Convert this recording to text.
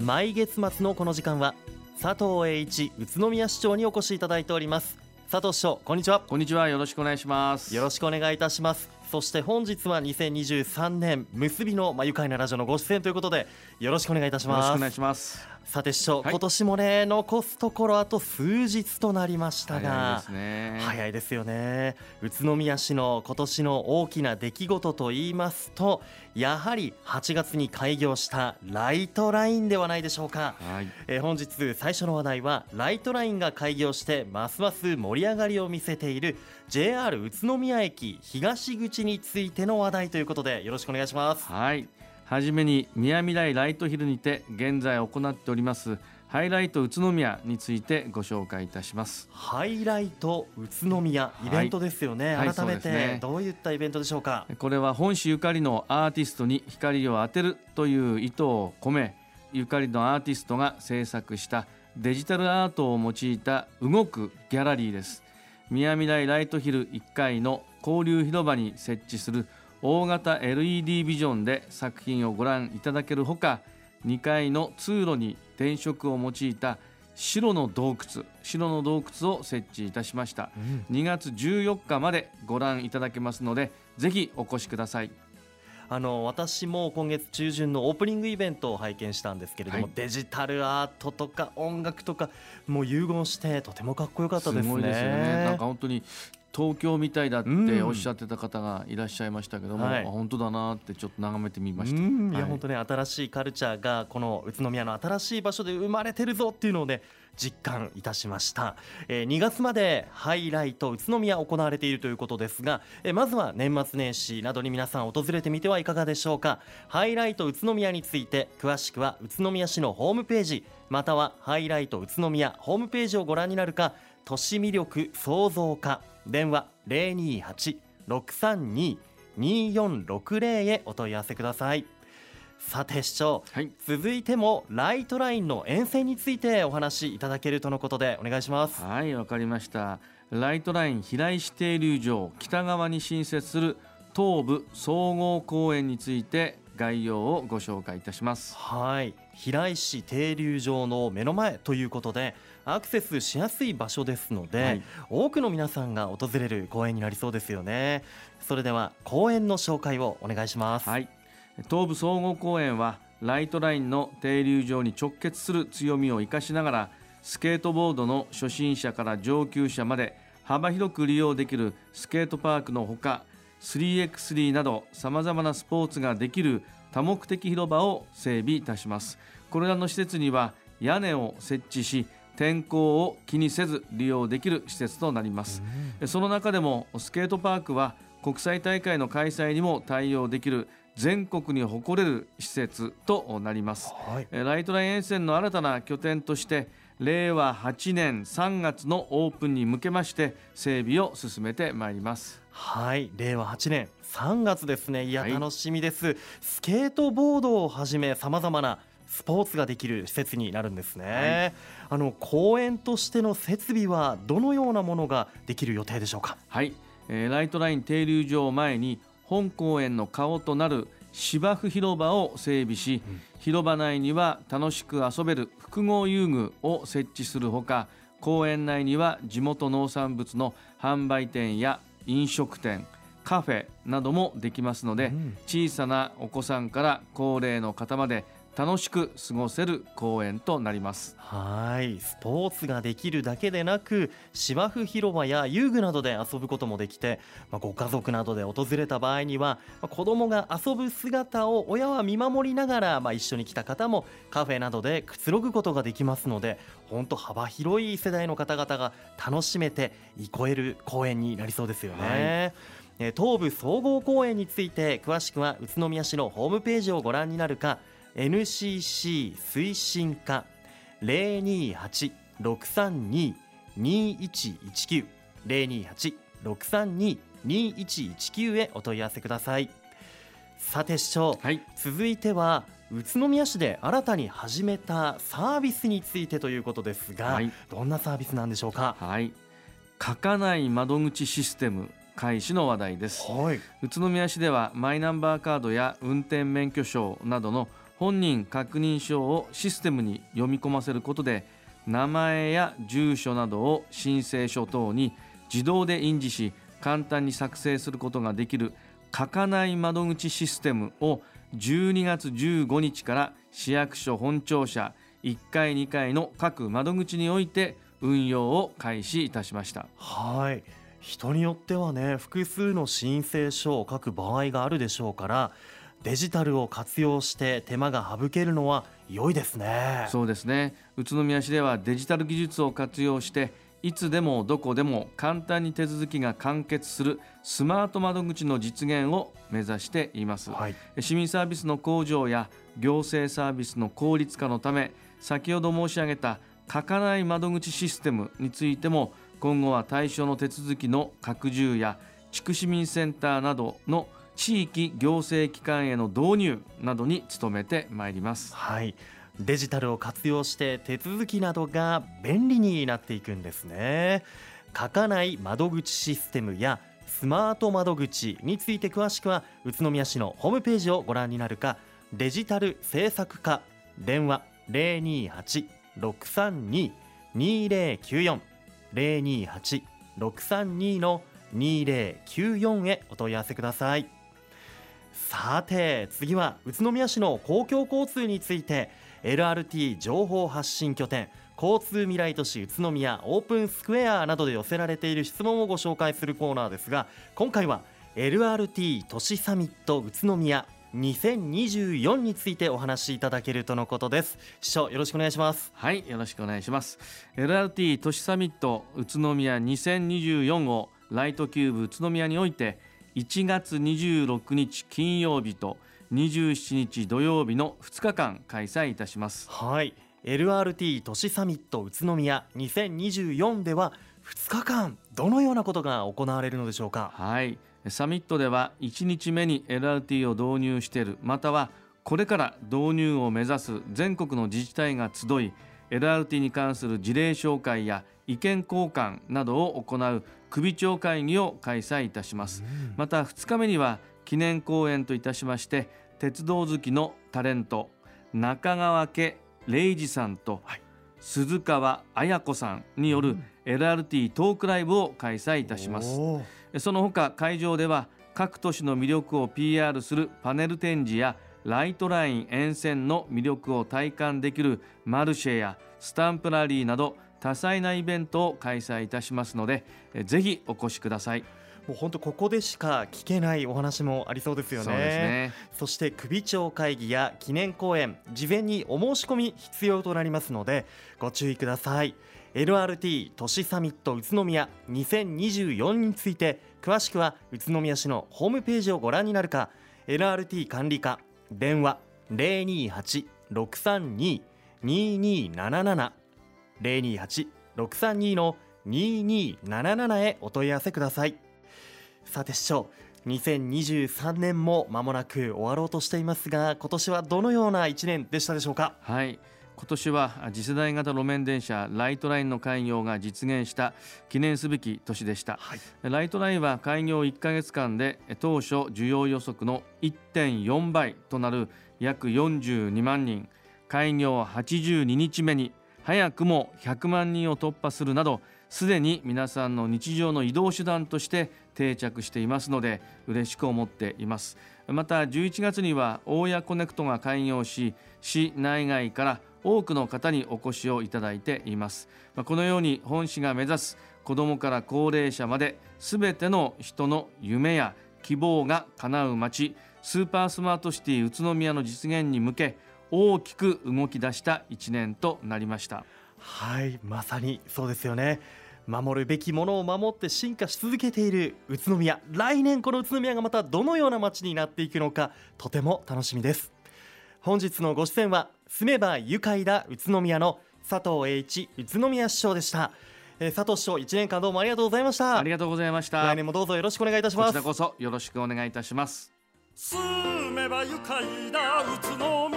毎月末のこの時間は佐藤栄一宇都宮市長にお越しいただいております。佐藤市長こんにちは。こんにちは。よろしくお願いします。よろしくお願いいたします。そして本日は2023年結びのまあ愉快なラジオのご出演ということでよろしくお願いいたします。よろしくお願いしますさて市長、はい。今年もね残すところあと数日となりましたが早いですね。早いですよね。宇都宮市の今年の大きな出来事と言いますとやはり8月に開業したライトラインではないでしょうか。はい。えー本日最初の話題はライトラインが開業してますます盛り上がりを見せている JR 宇都宮駅東口についての話題ということでよろしくお願いします。はいはじめに宮みらいライトヒルにて現在行っておりますハイライト宇都宮についてご紹介いたしますハイライト宇都宮イベントですよね、はい改めてどういったイベントでしょうか？これは本市ゆかりのアーティストに光を当てるという意図を込めゆかりのアーティストが制作したデジタルアートを用いた動くギャラリーです。宮未来ライトヒル1階の交流広場に設置する大型 LED ビジョンで作品をご覧いただけるほか2階の通路に電飾を用いた白の洞窟白の洞窟を設置いたしました。2月14日までご覧いただけますのでぜひお越しください。あの私も今月中旬のオープニングイベントを拝見したんですけれども、はい。デジタルアートとか音楽とかもう融合してとてもかっこよかったですね。ごいですよね。なんか本当に東京みたいだってうん。おっしゃってた方がいらっしゃいましたけども、はい。あ本当だなってちょっと眺めてみました。うんいやはい。本当ね新しいカルチャーがこの宇都宮の新しい場所で生まれてるぞっていうのをね実感いたしました、えー2月までハイライト宇都宮行われているということですが、えーまずは年末年始などに皆さん訪れてみてはいかがでしょうか。ハイライト宇都宮について詳しくは宇都宮市のホームページまたはハイライト宇都宮ホームページをご覧になるか都市魅力創造課電話028-632-2460へお問い合わせください。さて市長はい。続いてもライトラインの沿線についてお話しいただけるとのことでお願いします。はいわかりました。ライトライン平石停留場北側に新設する東部総合公園について概要をご紹介いたします。はい。平石停留場の目の前ということでアクセスしやすい場所ですので、はい。多くの皆さんが訪れる公園になりそうですよね。それでは公園の紹介をお願いします。はい。東部総合公園はライトラインの停留場に直結する強みを生かしながらスケートボードの初心者から上級者まで幅広く利用できるスケートパークのほか 3x3 などさまざまなスポーツができる多目的広場を整備いたします。これらの施設には屋根を設置し天候を気にせず利用できる施設となります。その中でもスケートパークは国際大会の開催にも対応できる全国に誇れる施設となります。はい。えーライトライン沿線の新たな拠点として令和8年3月のオープンに向けまして整備を進めてまいります。はい。令和8年3月ですね。いやはい。楽しみです、スケートボードをはじめさまざまなスポーツができる施設になるんですね、あの公園としての設備はどのようなものができる予定でしょうか？はい、えーライトライン停留場を前に本公園の顔となる芝生広場を整備し、うん。広場内には楽しく遊べる複合遊具を設置するほか公園内には地元農産物の販売店や飲食店カフェなどもできますので、うん。小さなお子さんから高齢の方まで楽しく過ごせる公園となります。はい。スポーツができるだけでなく芝生広場や遊具などで遊ぶこともできて、まあ、ご家族などで訪れた場合には、まあ子供が遊ぶ姿を親は見守りながら、まあ、一緒に来た方もカフェなどでくつろぐことができますので本当幅広い世代の方々が楽しめて憩える公園になりそうですよね。えー東武総合公園について詳しくは宇都宮市のホームページをご覧になるか NCC 推進課028-632-2119 028-632-2119へお問い合わせください。さて市長はい。続いては宇都宮市で新たに始めたサービスについてということですが、はい。どんなサービスなんでしょうか？はい。書かない窓口システム開始の話題です。はい。宇都宮市ではマイナンバーカードや運転免許証などの本人確認書をシステムに読み込ませることで名前や住所などを申請書等に自動で印字し簡単に作成することができる書かない窓口システムを12月15日から市役所本庁舎1階2階の各窓口において運用を開始いたしました。はい。人によってはね複数の申請書を書く場合があるでしょうからデジタルを活用して手間が省けるのは良いですね。そうですね。宇都宮市ではデジタル技術を活用していつでもどこでも簡単に手続きが完結するスマート窓口の実現を目指しています、はい、市民サービスの向上や行政サービスの効率化のため先ほど申し上げた書かない窓口システムについても今後は対象の手続きの拡充や地区市民センターなどの地域行政機関への導入などに努めてまいります。はい。デジタルを活用して手続きなどが便利になっていくんですね。書かない窓口システムやスマート窓口について詳しくは宇都宮市のホームページをご覧になるかデジタル政策課電話028-632-2094 028-632-2094へお問い合わせください。さて次は宇都宮市の公共交通について LRT 情報発信拠点交通未来都市宇都宮オープンスクエアなどで寄せられている質問をご紹介するコーナーですが今回は LRT 都市サミット宇都宮2024についてお話しいただけるとのことです。市長よろしくお願いします。はいよろしくお願いします。LRT 都市サミット宇都宮2024をライトキューブ宇都宮において1月26日金曜日と27日土曜日の2日間開催いたします。はい。LRT 都市サミット宇都宮2024では2日間どのようなことが行われるのでしょうか？はい。サミットでは1日目に LRT を導入しているまたはこれから導入を目指す全国の自治体が集い LRT に関する事例紹介や意見交換などを行う首長会議を開催いたします、また2日目には記念公演といたしまして鉄道好きのタレント中川家礼二さんと、はい、鈴川綾子さんによる LRT トークライブを開催いたします。その他会場では各都市の魅力を PR するパネル展示やライトライン沿線の魅力を体感できるマルシェやスタンプラリーなど多彩なイベントを開催いたしますのでぜひお越しください。もう本当ここでしか聞けないお話もありそうですよね。そね。そして首長会議や記念講演事前にお申し込み必要となりますのでご注意ください。LRT 都市サミット宇都宮2024について詳しくは宇都宮市のホームページをご覧になるか LRT 管理課電話028-632-2277 028-632の2277へお問い合わせください。さて市長2023年も間もなく終わろうとしていますが今年はどのような1年でしたでしょうか？はい。今年は次世代型路面電車ライトラインの開業が実現した記念すべき年でした、はい、ライトラインは開業1ヶ月間で当初需要予測の1.4倍となる約42万人。開業82日目に早くも100万人を突破するなどすでに皆さんの日常の移動手段として定着していますので嬉しく思っています。また11月には大谷コネクトが開業し市内外から多くの方にお越しをいただいています。このように本市が目指す子どもから高齢者まで全ての人の夢や希望が叶う街スーパースマートシティ宇都宮の実現に向け大きく動き出した1年となりました。はいまさにそうですよね。守るべきものを守って進化し続けている宇都宮。来年この宇都宮がまたどのような街になっていくのかとても楽しみです。本日のご出演は住めば愉快だ宇都宮の佐藤栄一宇都宮市長でした、えー、佐藤市長1年間どうもありがとうございました。ありがとうございました。来年もどうぞよろしくお願いいたします。こちらこそよろしくお願いいたします。住めば愉快だ宇都宮